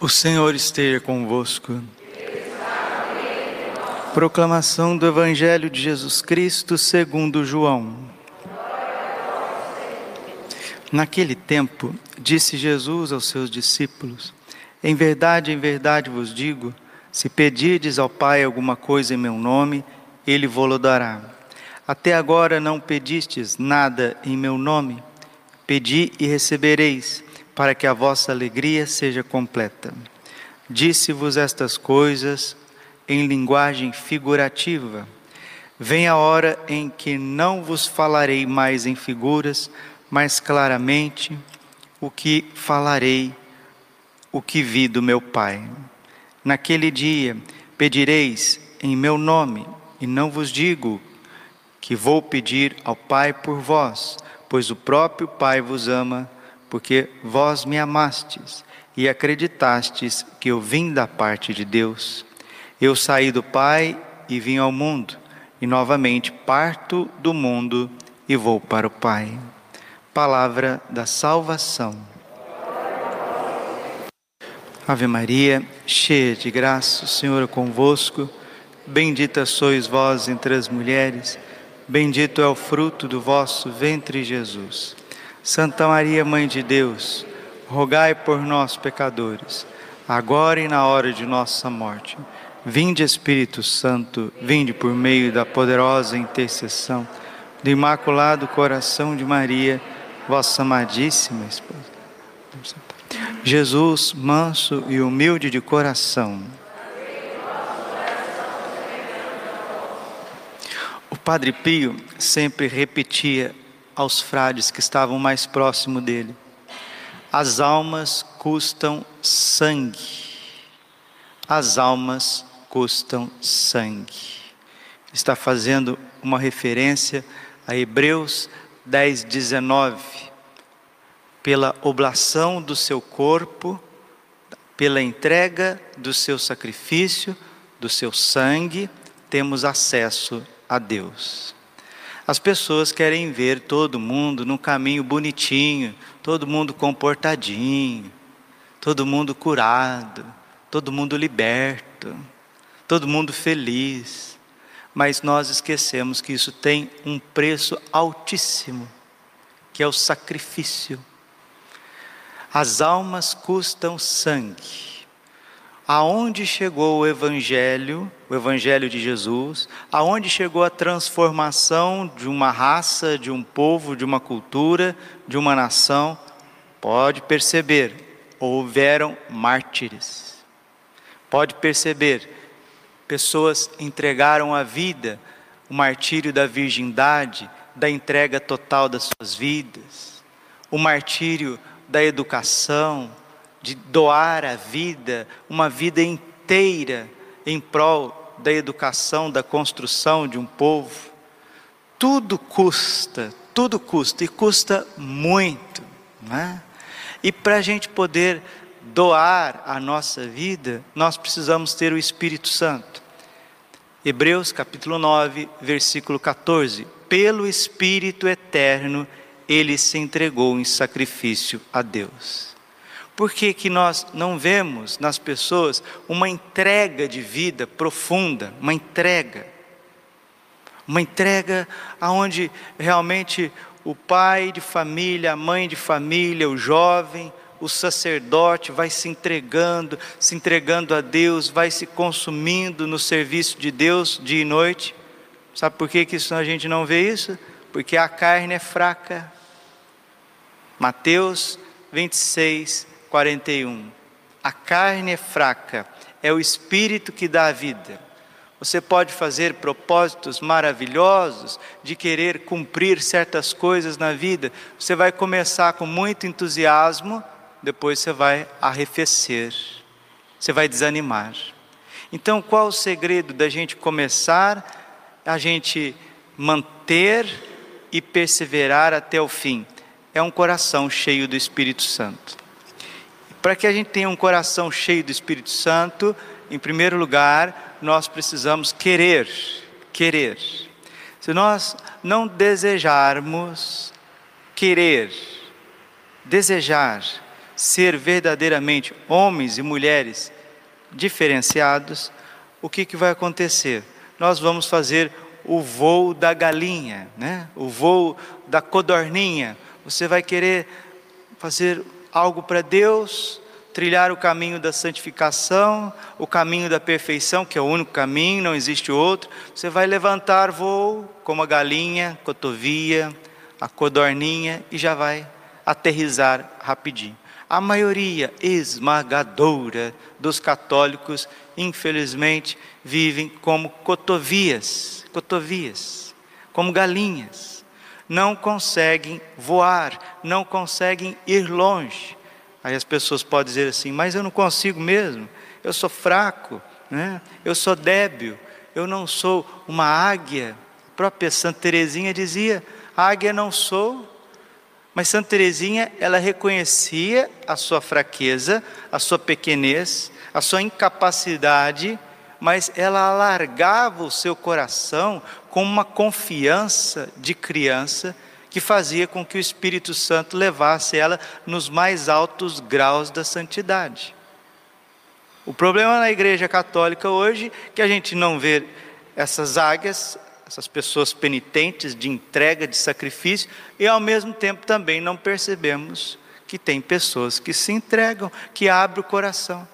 O Senhor esteja convosco. Proclamação do Evangelho de Jesus Cristo segundo João. Naquele tempo, disse Jesus aos seus discípulos: Em verdade, em verdade vos digo, se pedirdes ao Pai alguma coisa em meu nome, ele vô-lo dará. Até agora não pedistes nada em meu nome. Pedi e recebereis para que a vossa alegria seja completa. Disse-vos estas coisas em linguagem figurativa. Vem a hora em que não vos falarei mais em figuras, mas claramente o que falarei, o que vi do meu Pai. Naquele dia pedireis em meu nome, e não vos digo que vou pedir ao Pai por vós, pois o próprio Pai vos ama porque vós me amastes e acreditastes que eu vim da parte de Deus. Eu saí do Pai e vim ao mundo, e novamente parto do mundo e vou para o Pai. Palavra da salvação. Ave Maria, cheia de graça, o Senhor é convosco. Bendita sois vós entre as mulheres, bendito é o fruto do vosso ventre, Jesus. Santa Maria, Mãe de Deus, rogai por nós, pecadores, agora e na hora de nossa morte. Vinde, Espírito Santo, vinde por meio da poderosa intercessão do Imaculado Coração de Maria, vossa amadíssima esposa. Jesus, manso e humilde de coração. O Padre Pio sempre repetia aos frades que estavam mais próximo dele: As almas custam sangue. As almas custam sangue. Está fazendo uma referência a Hebreus 10, 19. Pela oblação do seu corpo, pela entrega do seu sacrifício, do seu sangue, temos acesso a Deus. As pessoas querem ver todo mundo num caminho bonitinho, todo mundo comportadinho, todo mundo curado, todo mundo liberto, todo mundo feliz. Mas nós esquecemos que isso tem um preço altíssimo, que é o sacrifício. As almas custam sangue aonde chegou o Evangelho, o Evangelho de Jesus, aonde chegou a transformação de uma raça, de um povo, de uma cultura, de uma nação, pode perceber, houveram mártires. Pode perceber, pessoas entregaram a vida, o martírio da virgindade, da entrega total das suas vidas, o martírio da educação, de doar a vida, uma vida inteira em prol da educação, da construção de um povo. Tudo custa, tudo custa, e custa muito. Né? E para a gente poder doar a nossa vida, nós precisamos ter o Espírito Santo. Hebreus capítulo 9, versículo 14. Pelo Espírito eterno, ele se entregou em sacrifício a Deus. Por que, que nós não vemos nas pessoas uma entrega de vida profunda, uma entrega? Uma entrega aonde realmente o pai de família, a mãe de família, o jovem, o sacerdote vai se entregando, se entregando a Deus, vai se consumindo no serviço de Deus dia e noite. Sabe por que, que isso, a gente não vê isso? Porque a carne é fraca. Mateus 26, 41. A carne é fraca, é o espírito que dá a vida. Você pode fazer propósitos maravilhosos de querer cumprir certas coisas na vida. Você vai começar com muito entusiasmo, depois você vai arrefecer, você vai desanimar. Então, qual o segredo da gente começar, a gente manter e perseverar até o fim? É um coração cheio do Espírito Santo. Para que a gente tenha um coração cheio do Espírito Santo, em primeiro lugar, nós precisamos querer, querer. Se nós não desejarmos, querer, desejar, ser verdadeiramente homens e mulheres diferenciados, o que, que vai acontecer? Nós vamos fazer o voo da galinha, né? o voo da codorninha. Você vai querer fazer algo para Deus, trilhar o caminho da santificação, o caminho da perfeição, que é o único caminho, não existe outro. Você vai levantar voo como a galinha, cotovia, a codorninha e já vai aterrizar rapidinho. A maioria esmagadora dos católicos, infelizmente, vivem como cotovias, cotovias, como galinhas. Não conseguem voar, não conseguem ir longe. Aí as pessoas podem dizer assim: Mas eu não consigo mesmo, eu sou fraco, né? eu sou débil, eu não sou uma águia. A própria Santa Teresinha dizia: Águia não sou, mas Santa Teresinha, ela reconhecia a sua fraqueza, a sua pequenez, a sua incapacidade, mas ela alargava o seu coração com uma confiança de criança que fazia com que o Espírito Santo levasse ela nos mais altos graus da santidade. O problema na Igreja Católica hoje é que a gente não vê essas águias essas pessoas penitentes de entrega, de sacrifício, e ao mesmo tempo também não percebemos que tem pessoas que se entregam, que abrem o coração.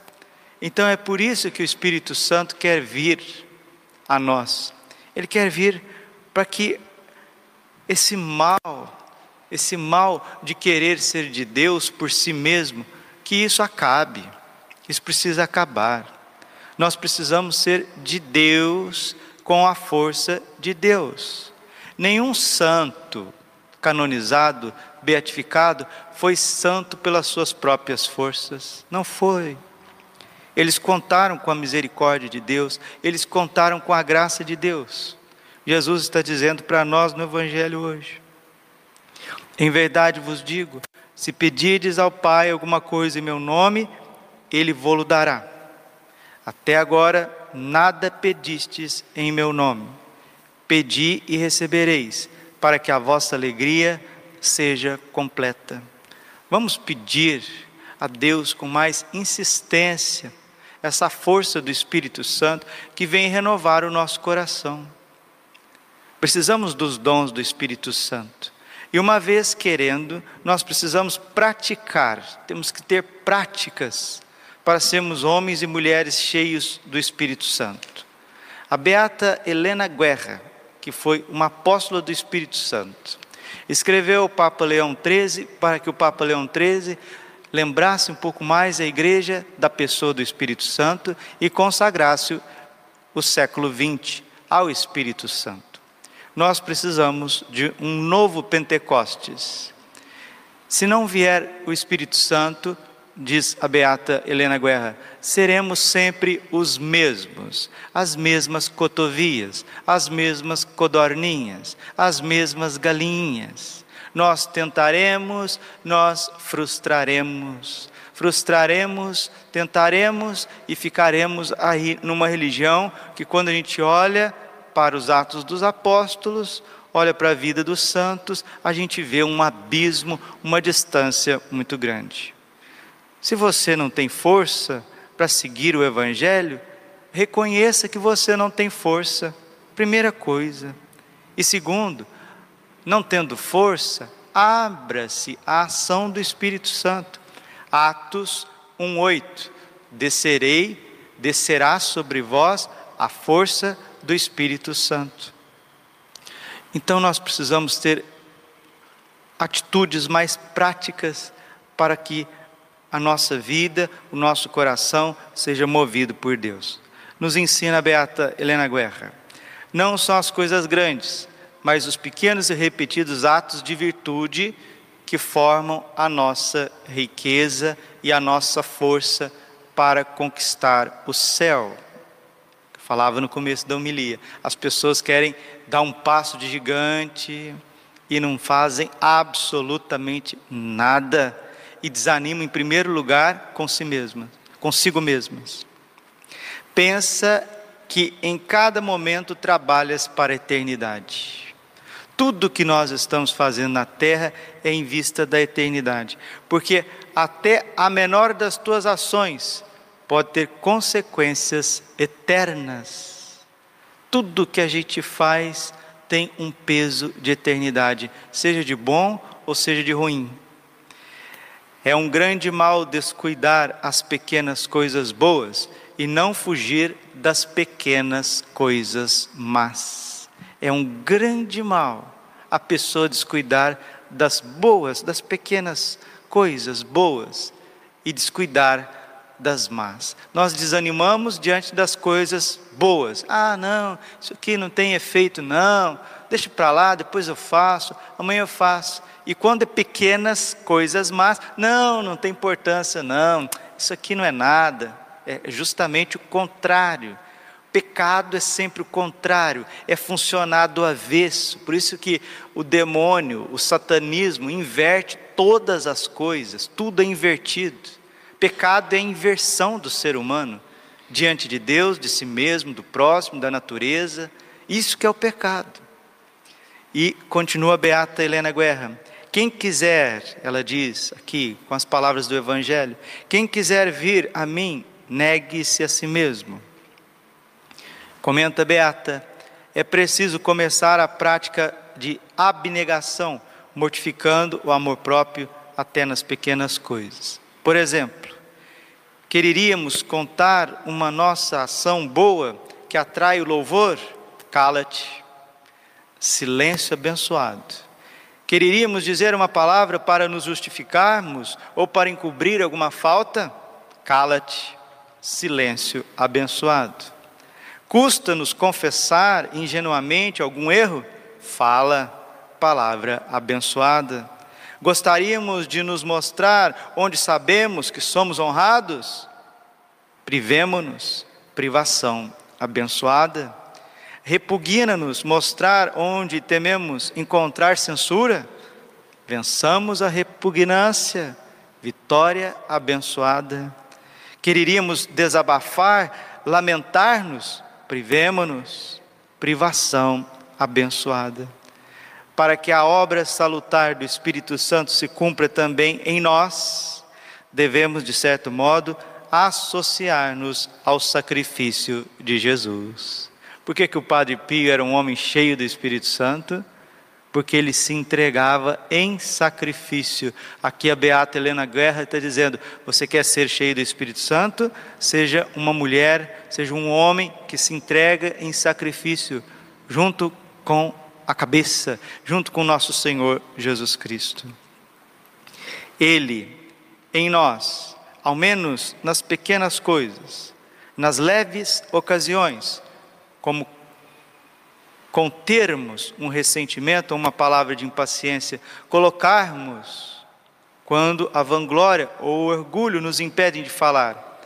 Então é por isso que o Espírito Santo quer vir a nós. Ele quer vir para que esse mal, esse mal de querer ser de Deus por si mesmo, que isso acabe. Isso precisa acabar. Nós precisamos ser de Deus com a força de Deus. Nenhum santo canonizado, beatificado, foi santo pelas suas próprias forças. Não foi. Eles contaram com a misericórdia de Deus, eles contaram com a graça de Deus. Jesus está dizendo para nós no Evangelho hoje: Em verdade vos digo, se pedirdes ao Pai alguma coisa em meu nome, Ele vou-lo dará. Até agora nada pedistes em meu nome. Pedi e recebereis, para que a vossa alegria seja completa. Vamos pedir a Deus com mais insistência essa força do Espírito Santo que vem renovar o nosso coração. Precisamos dos dons do Espírito Santo. E uma vez querendo, nós precisamos praticar, temos que ter práticas para sermos homens e mulheres cheios do Espírito Santo. A beata Helena Guerra, que foi uma apóstola do Espírito Santo, escreveu ao Papa Leão XIII para que o Papa Leão XIII lembrasse um pouco mais a igreja da pessoa do Espírito Santo e consagrasse o século XX ao Espírito Santo. Nós precisamos de um novo Pentecostes. Se não vier o Espírito Santo, diz a beata Helena Guerra, seremos sempre os mesmos, as mesmas cotovias, as mesmas codorninhas, as mesmas galinhas. Nós tentaremos, nós frustraremos. Frustraremos, tentaremos e ficaremos aí numa religião que, quando a gente olha para os Atos dos Apóstolos, olha para a vida dos santos, a gente vê um abismo, uma distância muito grande. Se você não tem força para seguir o Evangelho, reconheça que você não tem força, primeira coisa. E segundo, não tendo força, abra-se à ação do Espírito Santo. Atos 1:8. Descerei, descerá sobre vós a força do Espírito Santo. Então nós precisamos ter atitudes mais práticas para que a nossa vida, o nosso coração seja movido por Deus. Nos ensina a beata Helena Guerra. Não são as coisas grandes, mas os pequenos e repetidos atos de virtude que formam a nossa riqueza e a nossa força para conquistar o céu. Eu falava no começo da homilia. As pessoas querem dar um passo de gigante e não fazem absolutamente nada e desanimam em primeiro lugar com si mesmas, consigo mesmas. Pensa que em cada momento trabalhas para a eternidade. Tudo que nós estamos fazendo na terra é em vista da eternidade, porque até a menor das tuas ações pode ter consequências eternas. Tudo que a gente faz tem um peso de eternidade, seja de bom ou seja de ruim. É um grande mal descuidar as pequenas coisas boas e não fugir das pequenas coisas más. É um grande mal a pessoa descuidar das boas, das pequenas coisas boas e descuidar das más. Nós desanimamos diante das coisas boas. Ah, não, isso aqui não tem efeito, não. Deixa para lá, depois eu faço, amanhã eu faço. E quando é pequenas coisas más, não, não tem importância, não. Isso aqui não é nada. É justamente o contrário. Pecado é sempre o contrário, é funcionar do avesso. Por isso que o demônio, o satanismo inverte todas as coisas, tudo é invertido. Pecado é a inversão do ser humano diante de Deus, de si mesmo, do próximo, da natureza. Isso que é o pecado. E continua a beata Helena Guerra. Quem quiser, ela diz aqui com as palavras do evangelho, quem quiser vir a mim, negue-se a si mesmo. Comenta Beata, é preciso começar a prática de abnegação, mortificando o amor próprio até nas pequenas coisas. Por exemplo, Quereríamos contar uma nossa ação boa que atrai o louvor? Cala-te. Silêncio abençoado. Quereríamos dizer uma palavra para nos justificarmos ou para encobrir alguma falta? Cala-te. Silêncio abençoado. Custa-nos confessar ingenuamente algum erro? Fala, palavra abençoada. Gostaríamos de nos mostrar onde sabemos que somos honrados? Privemo-nos, privação abençoada. Repugna-nos mostrar onde tememos encontrar censura? Vençamos a repugnância, vitória abençoada. Quereríamos desabafar, lamentar-nos? Privemo-nos, privação abençoada para que a obra salutar do Espírito Santo se cumpra também em nós, devemos, de certo modo, associar-nos ao sacrifício de Jesus. Por que, que o Padre Pio era um homem cheio do Espírito Santo? Porque ele se entregava em sacrifício. Aqui a Beata Helena Guerra está dizendo: você quer ser cheio do Espírito Santo? Seja uma mulher, seja um homem que se entrega em sacrifício, junto com a cabeça, junto com nosso Senhor Jesus Cristo. Ele, em nós, ao menos nas pequenas coisas, nas leves ocasiões, como contermos um ressentimento ou uma palavra de impaciência, colocarmos quando a vanglória ou o orgulho nos impedem de falar,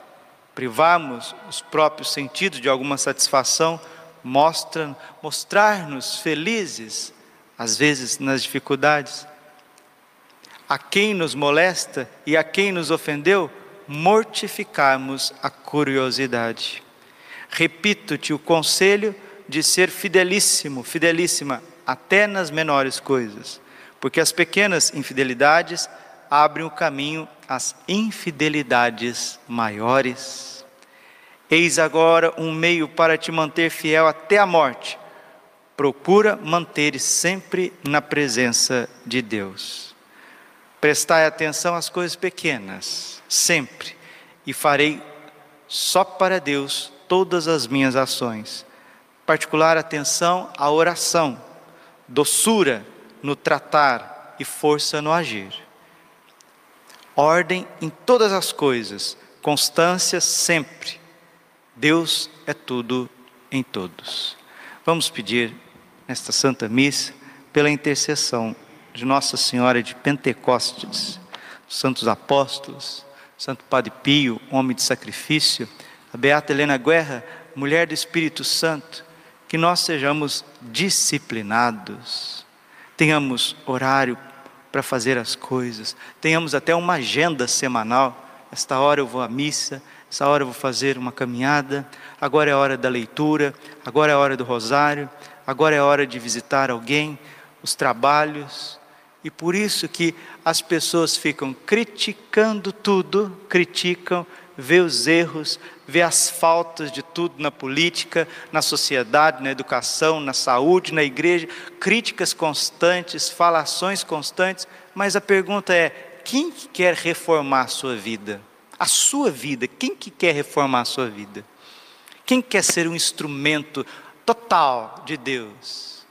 privarmos os próprios sentidos de alguma satisfação, mostra, mostrar-nos felizes, às vezes nas dificuldades. A quem nos molesta e a quem nos ofendeu, mortificarmos a curiosidade. Repito-te o conselho de ser fidelíssimo, fidelíssima, até nas menores coisas, porque as pequenas infidelidades abrem o caminho às infidelidades maiores. Eis agora um meio para te manter fiel até a morte. Procura manter sempre na presença de Deus. Prestai atenção às coisas pequenas, sempre, e farei só para Deus todas as minhas ações. Particular atenção à oração, doçura no tratar e força no agir. Ordem em todas as coisas, constância sempre Deus é tudo em todos. Vamos pedir nesta Santa Missa pela intercessão de Nossa Senhora de Pentecostes, santos apóstolos, Santo Padre Pio, homem de sacrifício, a Beata Helena Guerra, mulher do Espírito Santo, que nós sejamos disciplinados, tenhamos horário para fazer as coisas, tenhamos até uma agenda semanal. Esta hora eu vou à missa, essa hora eu vou fazer uma caminhada, agora é hora da leitura, agora é hora do rosário, agora é hora de visitar alguém, os trabalhos, E por isso que as pessoas ficam criticando tudo, criticam, vê os erros, vê as faltas de tudo na política, na sociedade, na educação, na saúde, na igreja, críticas constantes, falações constantes, mas a pergunta é: quem quer reformar a sua vida? A sua vida, quem que quer reformar a sua vida? Quem quer ser um instrumento total de Deus?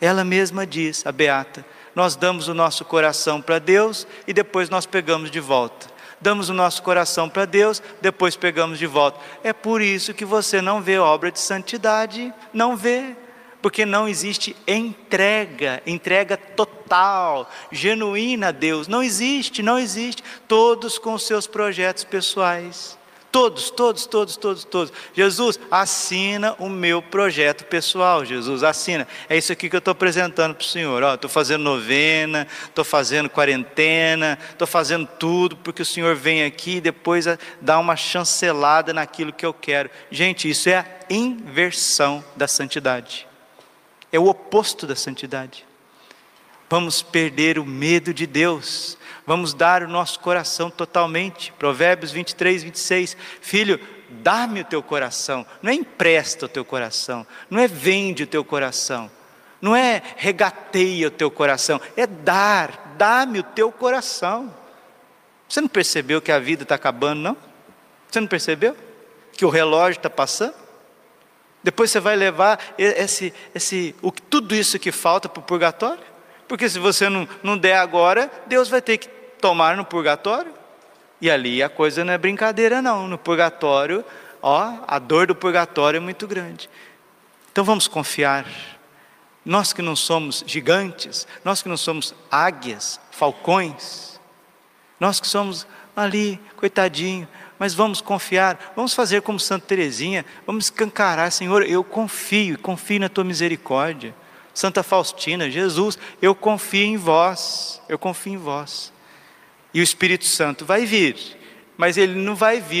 Ela mesma diz, a Beata, nós damos o nosso coração para Deus e depois nós pegamos de volta. Damos o nosso coração para Deus, depois pegamos de volta. É por isso que você não vê obra de santidade, não vê, porque não existe entrega, entrega total, genuína a Deus. Não existe, não existe. Todos com seus projetos pessoais. Todos, todos, todos, todos, todos. Jesus, assina o meu projeto pessoal. Jesus, assina. É isso aqui que eu estou apresentando para o Senhor. Estou fazendo novena, estou fazendo quarentena, estou fazendo tudo, porque o Senhor vem aqui e depois dá uma chancelada naquilo que eu quero. Gente, isso é a inversão da santidade. É o oposto da santidade. Vamos perder o medo de Deus vamos dar o nosso coração totalmente. Provérbios 23, 26. Filho, dá-me o teu coração. Não é empresta o teu coração. Não é vende o teu coração. Não é regateia o teu coração. É dar. Dá-me o teu coração. Você não percebeu que a vida está acabando, não? Você não percebeu? Que o relógio está passando? Depois você vai levar esse, esse, o, tudo isso que falta para o purgatório? Porque se você não, não der agora, Deus vai ter que tomar no purgatório. E ali a coisa não é brincadeira, não. No purgatório, ó, a dor do purgatório é muito grande. Então vamos confiar. Nós que não somos gigantes, nós que não somos águias, falcões, nós que somos ali, coitadinho, mas vamos confiar, vamos fazer como Santa Teresinha, vamos escancarar, Senhor, eu confio, confio na tua misericórdia. Santa Faustina, Jesus, eu confio em vós, eu confio em vós. E o Espírito Santo vai vir, mas ele não vai vir